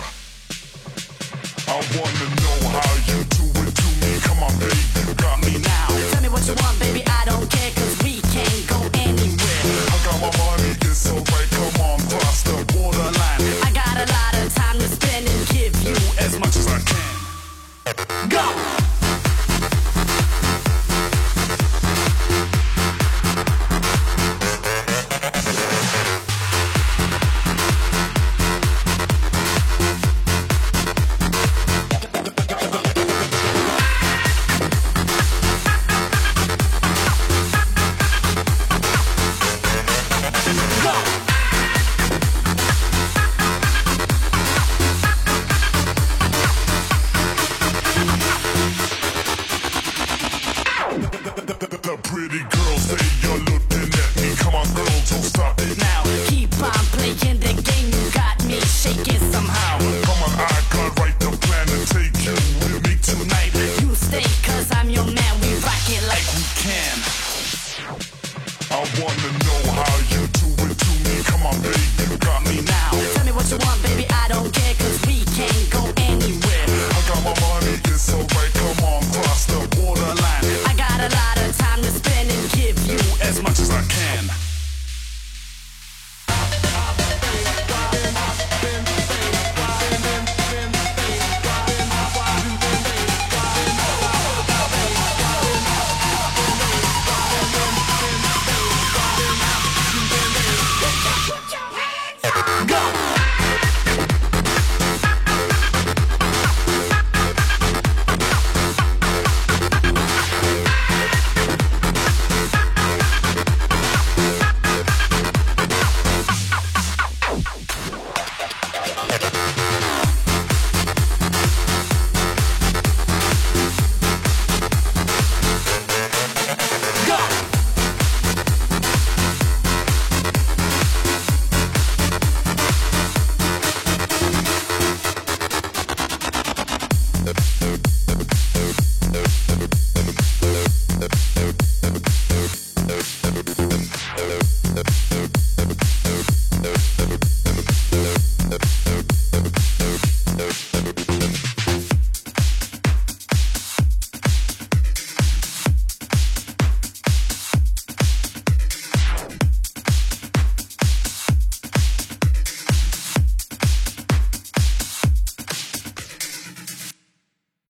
I wanna know how you do it to me. Come on, baby, you got me now. Tell me what you want, baby, I don't care, cause we can't go anywhere. I got my money, it's so right. Come on, cross the borderline. I got a lot of time to spend and give you As much as I can. go. the pretty girls, they are looking at me. Come on, girl, don't stop it. Now, keep on playing the game, you got me shaking somehow. Come on, I got right the plan to take you with me tonight. You stay, cause I'm your man, we rock it like we can. I wanna know how you do it to me. Come on, baby, you got me now. the third.